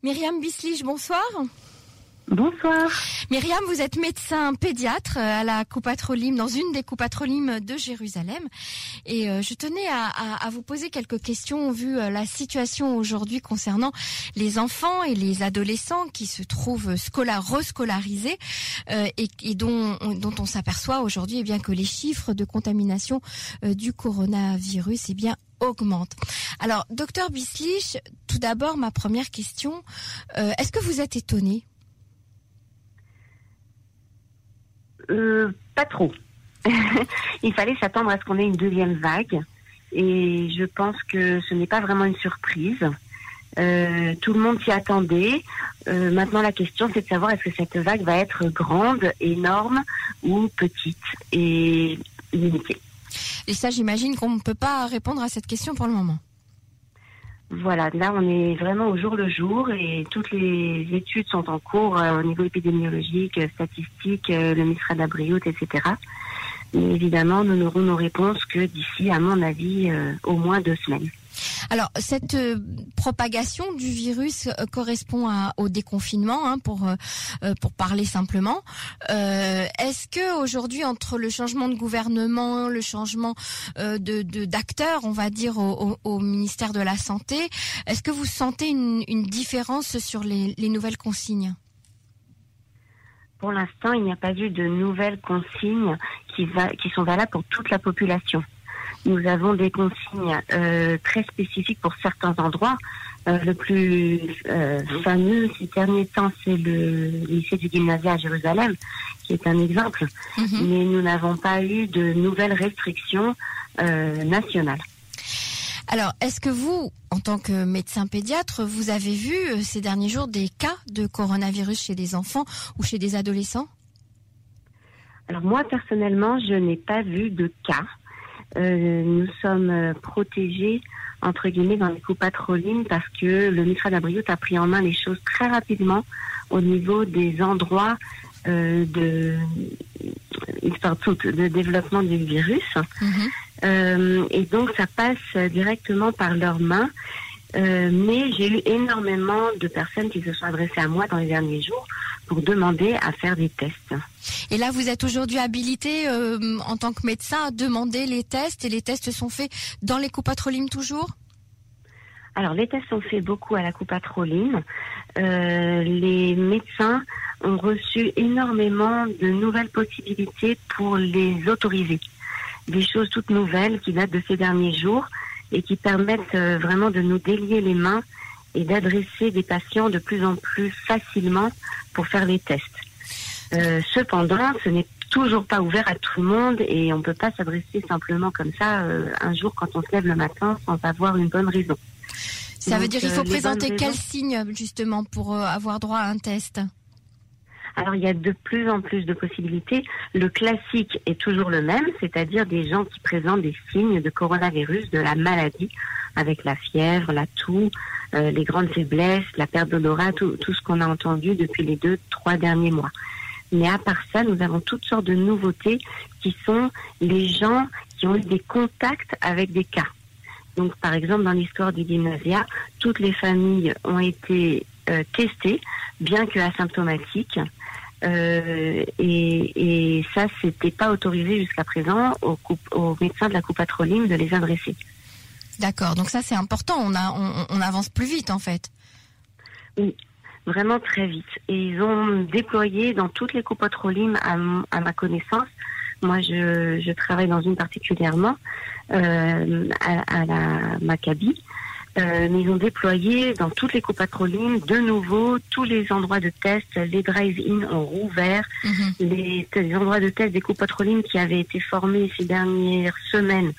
Myriam Bislich, bonsoir. Bonsoir. Myriam, vous êtes médecin pédiatre à la Coupatrolim, dans une des Coupatrolimes de Jérusalem. Et euh, je tenais à, vous poser quelques questions vu euh, la situation aujourd'hui concernant les enfants et les adolescents qui se trouvent scolar, rescolarisés euh, et, dont, dont on s'aperçoit aujourd'hui eh bien que les chiffres de contamination du coronavirus eh bien augmentent. Alors, docteur Bislich, tout d'abord, ma première question, est-ce que vous êtes étonné Euh, pas trop. Il fallait s'attendre à ce qu'on ait une deuxième vague. Et je pense que ce n'est pas vraiment une surprise. Euh, tout le monde s'y attendait. Euh, maintenant, la question, c'est de savoir est-ce que cette vague va être grande, énorme ou petite et limitée. Et ça, j'imagine qu'on ne peut pas répondre à cette question pour le moment. Voilà, là on est vraiment au jour le jour et toutes les études sont en cours euh, au niveau épidémiologique, statistique, euh, le MISRA d'Abriout, etc. Mais évidemment, nous n'aurons nos réponses que d'ici, à mon avis, euh, au moins deux semaines. Alors cette euh, propagation du virus euh, correspond au déconfinement, hein, pour euh, pour parler simplement. Est-ce que aujourd'hui, entre le changement de gouvernement, le changement de d'acteurs, on va dire au, ministère de la santé, est-ce que vous sentez une, différence sur les, nouvelles consignes? Pour l'instant, il n'y a pas eu de nouvelles consignes qui, va, qui sont valables pour toute la population. Nous avons des consignes euh, très spécifiques pour certains endroits. Euh, le plus euh, fameux ces derniers temps, c'est le lycée du gymnasia à Jérusalem, qui est un exemple. Mhm. Mais nous n'avons pas eu de nouvelles restrictions nationales. Alors, est-ce que vous, en tant que médecin pédiatre, vous avez vu ces derniers jours des cas de coronavirus chez des enfants ou chez des adolescents? Alors moi, personnellement, je n'ai pas vu de cas. Euh, nous sommes euh, protégés entre guillemets dans les coups patrolines parce que le Mitra d'Abriout a pris en main les choses très rapidement au niveau des endroits euh, de de développement du virus. Mhm. Euh, et donc ça passe directement par leurs mains. Mais j'ai eu énormément de personnes qui se sont adressées à moi dans les derniers jours pour demander à faire des tests. Et là, vous êtes aujourd'hui habilité euh, en tant que médecin à demander les tests et les tests sont faits dans les coupatrolines toujours? Alors, les tests sont faits beaucoup à la coupatroline. Euh, les médecins ont reçu énormément de nouvelles possibilités pour les autoriser. Des choses toutes nouvelles qui datent de ces derniers jours et qui permettent euh, vraiment de nous délier les mains et d'adresser des patients de plus en plus facilement pour faire les tests. Euh, cependant, ce n'est toujours pas ouvert à tout le monde et on ne peut pas s'adresser simplement comme ça euh, un jour quand on se lève le matin sans avoir une bonne raison. Ça veut dire qu'il faut présenter quel signe justement pour avoir droit à un test? Alors il y a de plus en plus de possibilités. Le classique est toujours le même, c'est-à-dire des gens qui présentent des signes de coronavirus, de la maladie, avec la fièvre, la toux, euh, les grandes faiblesses, la perte d'odorat, tout, tout ce qu'on a entendu depuis les deux, trois derniers mois. Mais à part ça, nous avons toutes sortes de nouveautés qui sont les gens qui ont eu des contacts avec des cas. Donc, par exemple, dans l'histoire du gymnasia, toutes les familles ont été euh, testées, bien que asymptomatiques, euh, et, et, ça, c'était pas autorisé jusqu'à présent aux, aux, médecins de la coupatroline de les adresser. D'accord, donc ça c'est important, on, a, on, avance plus vite en fait. Oui, vraiment très vite. Et ils ont déployé dans toutes les coupatrolines, à, à ma connaissance, moi je, je, travaille dans une particulièrement, euh, à, à, la Maccabi, euh, ils ont déployé dans toutes les copatrolines de nouveau tous les endroits de test. Les drive-in ont rouvert. Mhm. les, endroits de test des copatrolines qui avaient été formés ces dernières semaines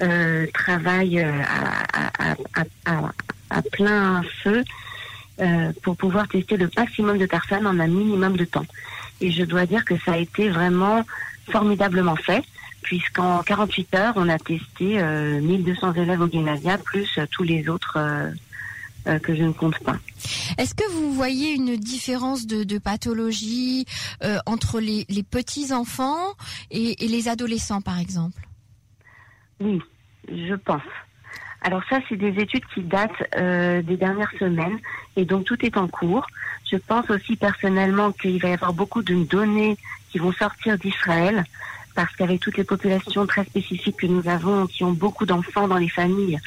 euh, travaillent euh, à, à, plein feu euh, pour pouvoir tester le maximum de personnes en un minimum de temps. Et je dois dire que ça a été vraiment formidablement fait puisqu'en 48 heures, on a testé 1200 euh, élèves au gymnasia, plus euh, tous les autres euh, que je ne compte pas. Est-ce que vous voyez une différence de, pathologie entre les, petits enfants et, les adolescents, par exemple? Oui, je pense. Alors ça, c'est des études qui datent euh, des dernières semaines et donc tout est en cours. Je pense aussi personnellement qu'il va y avoir beaucoup de données qui vont sortir d'Israël parce qu'avec toutes les populations très spécifiques que nous avons, qui ont beaucoup d'enfants dans les familles,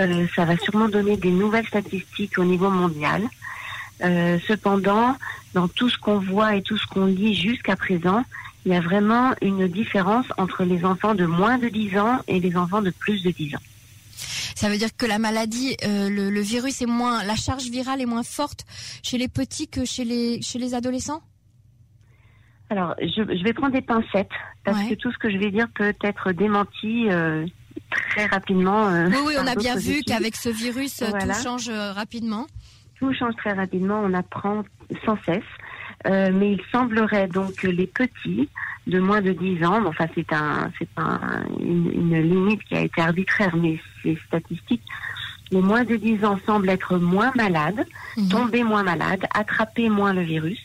euh, ça va sûrement donner des nouvelles statistiques au niveau mondial. Euh, cependant, dans tout ce qu'on voit et tout ce qu'on lit jusqu'à présent, il y a vraiment une différence entre les enfants de moins de 10 ans et les enfants de plus de 10 ans. Ça veut dire que la maladie, euh, le, virus est moins, la charge virale est moins forte chez les petits que chez les chez les adolescents? Alors, je, vais prendre des pincettes parce que tout ce que je vais dire peut être démenti euh, très rapidement. Euh, oui, oui, on a bien vu qu'avec ce virus, tout change rapidement. Tout change très rapidement. On apprend sans cesse. mais il semblerait donc que les petits de moins de 10 ans. Enfin, c'est un, c'est un, une, limite qui a été arbitraire, mais c'est statistique. Les moins de 10 ans semblent être moins malades, mhm. tomber moins malades, attraper moins le virus,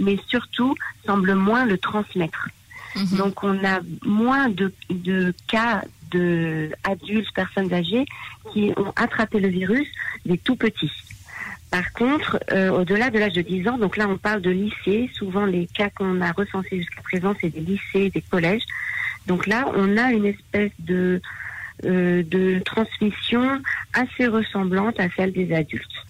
mais surtout semblent moins le transmettre. Mhm. Donc, on a moins de, de cas de adultes, personnes âgées qui ont attrapé le virus des tout petits. Par contre, euh, au-delà de l'âge de 10 ans, donc là on parle de lycée, souvent les cas qu'on a recensés jusqu'à présent, c'est des lycées, des collèges. Donc là, on a une espèce de, euh, de transmission assez ressemblante à celle des adultes.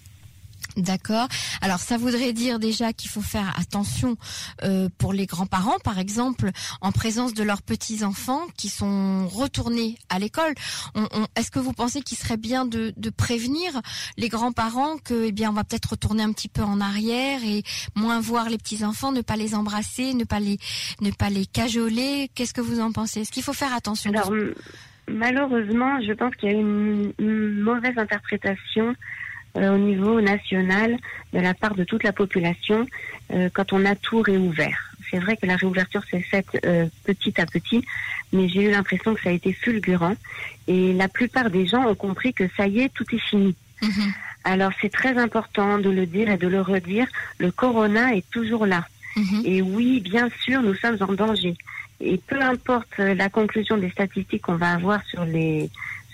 D'accord. Alors ça voudrait dire déjà qu'il faut faire attention euh, pour les grands-parents, par exemple, en présence de leurs petits-enfants qui sont retournés à l'école. Est-ce que vous pensez qu'il serait bien de, prévenir les grands-parents que, eh bien, on va peut-être retourner un petit peu en arrière et moins voir les petits-enfants, ne pas les embrasser, ne pas les, ne pas les cajoler? Qu'est-ce que vous en pensez? Est-ce qu'il faut faire attention? Alors, malheureusement, je pense qu'il y a une mauvaise interprétation au niveau national de la part de toute la population euh, quand on a tout réouvert. C'est vrai que la réouverture s'est faite euh, petit à petit, mais j'ai eu l'impression que ça a été fulgurant et la plupart des gens ont compris que ça y est, tout est fini. Mhm. Alors c'est très important de le dire et de le redire, le corona est toujours là. Mhm. Et oui, bien sûr, nous sommes en danger. Et peu importe la conclusion des statistiques qu'on va avoir sur les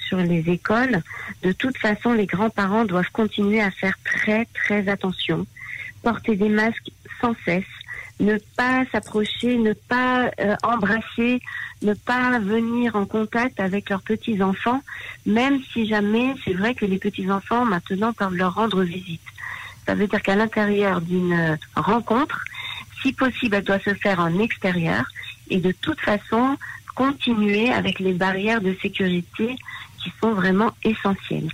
sur les écoles, de toute façon, les grands-parents doivent continuer à faire très, très attention. Porter des masques sans cesse, ne pas s'approcher, ne pas euh, embrasser, ne pas venir en contact avec leurs petits-enfants, même si jamais c'est vrai que les petits-enfants maintenant peuvent leur rendre visite. Ça veut dire qu'à l'intérieur d'une rencontre, si possible, elle doit se faire en extérieur et de toute façon continuer avec les barrières de sécurité qui sont vraiment essentiels.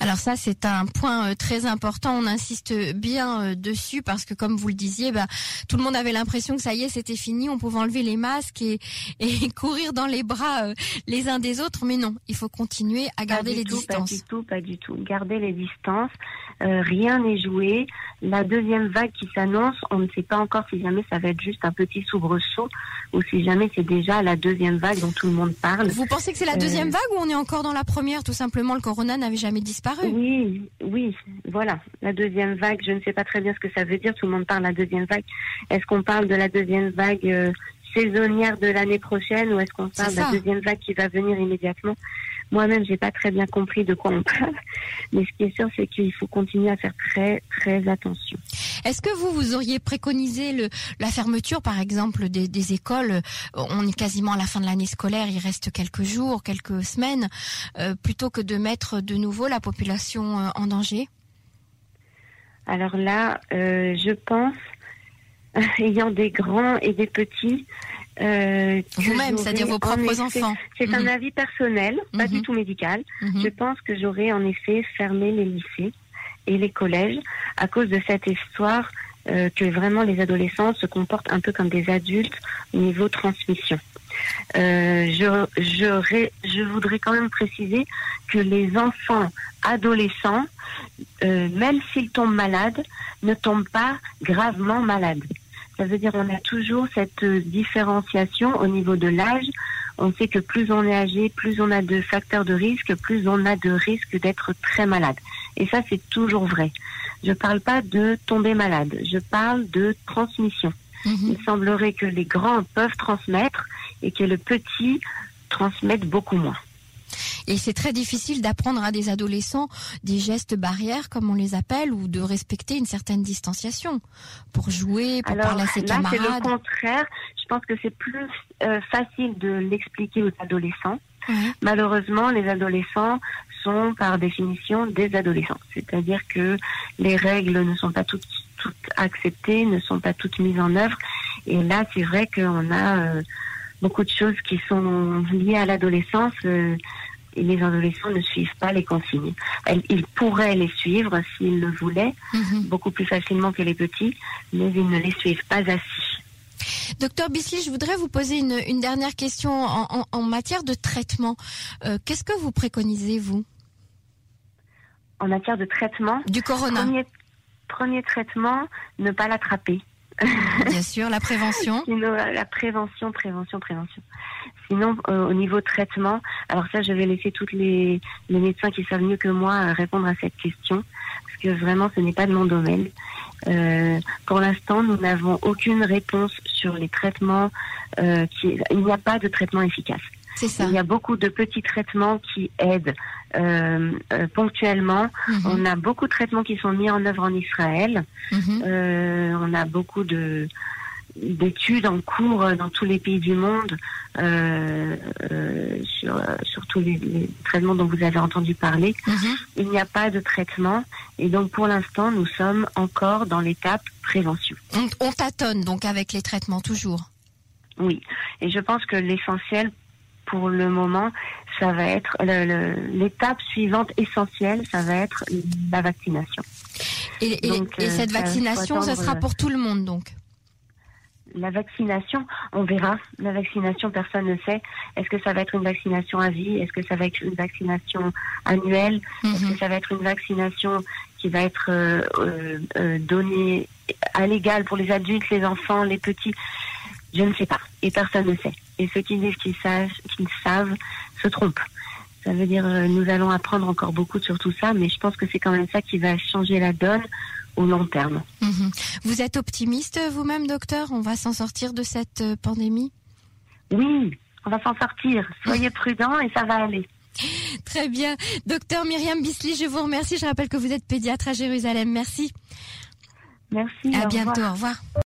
Alors ça, c'est un point euh, très important. On insiste bien euh, dessus parce que, comme vous le disiez, bah, tout le monde avait l'impression que ça y est, c'était fini. On pouvait enlever les masques et, courir dans les bras euh, les uns des autres. Mais non, il faut continuer à garder les distances. Pas du tout, pas du tout. Garder les distances. rien n'est joué. La deuxième vague qui s'annonce, on ne sait pas encore si jamais ça va être juste un petit soubresaut ou si jamais c'est déjà la deuxième vague dont tout le monde parle. Vous pensez que c'est la deuxième vague ou on est encore dans la première? Tout simplement, le corona n'avait jamais disparu. Oui, oui, voilà. La deuxième vague, je ne sais pas très bien ce que ça veut dire. Tout le monde parle de la deuxième vague. Est-ce qu'on parle de la deuxième vague euh, saisonnière de l'année prochaine ou est-ce qu'on parle de la deuxième vague qui va venir immédiatement? Moi-même, j'ai pas très bien compris de quoi on parle, mais ce qui est sûr, c'est qu'il faut continuer à faire très très attention. Est-ce que vous vous auriez préconisé le, la fermeture, par exemple, des, des, écoles? On est quasiment à la fin de l'année scolaire, il reste quelques jours, quelques semaines, euh, plutôt que de mettre de nouveau la population euh, en danger? Alors là, euh, je pense, ayant des grands et des petits, euh, Vous-même, c'est-à-dire vos propres enfants. C'est un mhm. avis personnel, pas du mhm. tout médical. Mhm. Je pense que j'aurais en effet fermé les lycées et les collèges à cause de cette histoire euh, que vraiment les adolescents se comportent un peu comme des adultes au niveau transmission. Euh, je, je, je voudrais quand même préciser que les enfants adolescents, euh, même s'ils tombent malades, ne tombent pas gravement malades. Ça veut dire on a toujours cette euh, différenciation au niveau de l'âge. On sait que plus on est âgé, plus on a de facteurs de risque, plus on a de risques d'être très malade. Et ça, c'est toujours vrai. Je ne parle pas de tomber malade, je parle de transmission. Mhm. Il semblerait que les grands peuvent transmettre et que le petit transmette beaucoup moins. Et c'est très difficile d'apprendre à des adolescents des gestes barrières, comme on les appelle, ou de respecter une certaine distanciation pour jouer, pour parler à ses là, camarades. C'est le contraire. Je pense que c'est plus euh, facile de l'expliquer aux adolescents. Malheureusement, les adolescents sont par définition des adolescents. C'est-à-dire que les règles ne sont pas toutes, toutes acceptées, ne sont pas toutes mises en œuvre. Et là, c'est vrai qu'on a euh, beaucoup de choses qui sont liées à l'adolescence. Euh, les adolescents ne suivent pas les consignes. ils pourraient les suivre s'ils le voulaient, mhm. beaucoup plus facilement que les petits, mais ils ne les suivent pas assez. Docteur Bisley, je voudrais vous poser une, dernière question en, matière de traitement. Euh, qu'est-ce que vous préconisez, vous? En matière de traitement Du corona. premier traitement, ne pas l'attraper. Bien sûr, la prévention. Sinon, euh, la prévention, prévention, prévention. Sinon, euh, au niveau traitement, alors ça, je vais laisser tous les, les, médecins qui savent mieux que moi euh, répondre à cette question, parce que vraiment, ce n'est pas de mon domaine. Euh, pour l'instant, nous n'avons aucune réponse sur les traitements. qui, il n'y a pas de traitement efficace. Il y a beaucoup de petits traitements qui aident euh, euh, ponctuellement. Mhm. On a beaucoup de traitements qui sont mis en œuvre en Israël. Mhm. Euh, on a beaucoup de d'études en cours dans tous les pays du monde sur, sur tous les, traitements dont vous avez entendu parler. Mhm. Il n'y a pas de traitement et donc pour l'instant nous sommes encore dans l'étape prévention. On, on tâtonne donc avec les traitements toujours. Oui, et je pense que l'essentiel pour le moment, ça va être l'étape suivante essentielle, ça va être la vaccination. Et, euh, cette vaccination, ce sera pour tout le monde donc la vaccination, on verra. La vaccination, personne ne sait. Est-ce que ça va être une vaccination à vie? Est-ce que ça va être une vaccination annuelle? Est-ce que mhm. ça va être une vaccination qui va être euh, euh, donnée à l'égal pour les adultes, les enfants, les petits? Je ne sais pas. Et personne ne sait et ceux qui disent qu'ils savent, qu'ils savent se trompent. Ça veut dire euh, nous allons apprendre encore beaucoup sur tout ça, mais je pense que c'est quand même ça qui va changer la donne au long terme. Mhm. Vous êtes optimiste vous-même, docteur? On va s'en sortir de cette euh, pandémie? Oui, on va s'en sortir. Soyez prudents et ça va aller. Très bien. Docteur Myriam Bisli, je vous remercie. Je rappelle que vous êtes pédiatre à Jérusalem. Merci. Merci. À bientôt. Au revoir.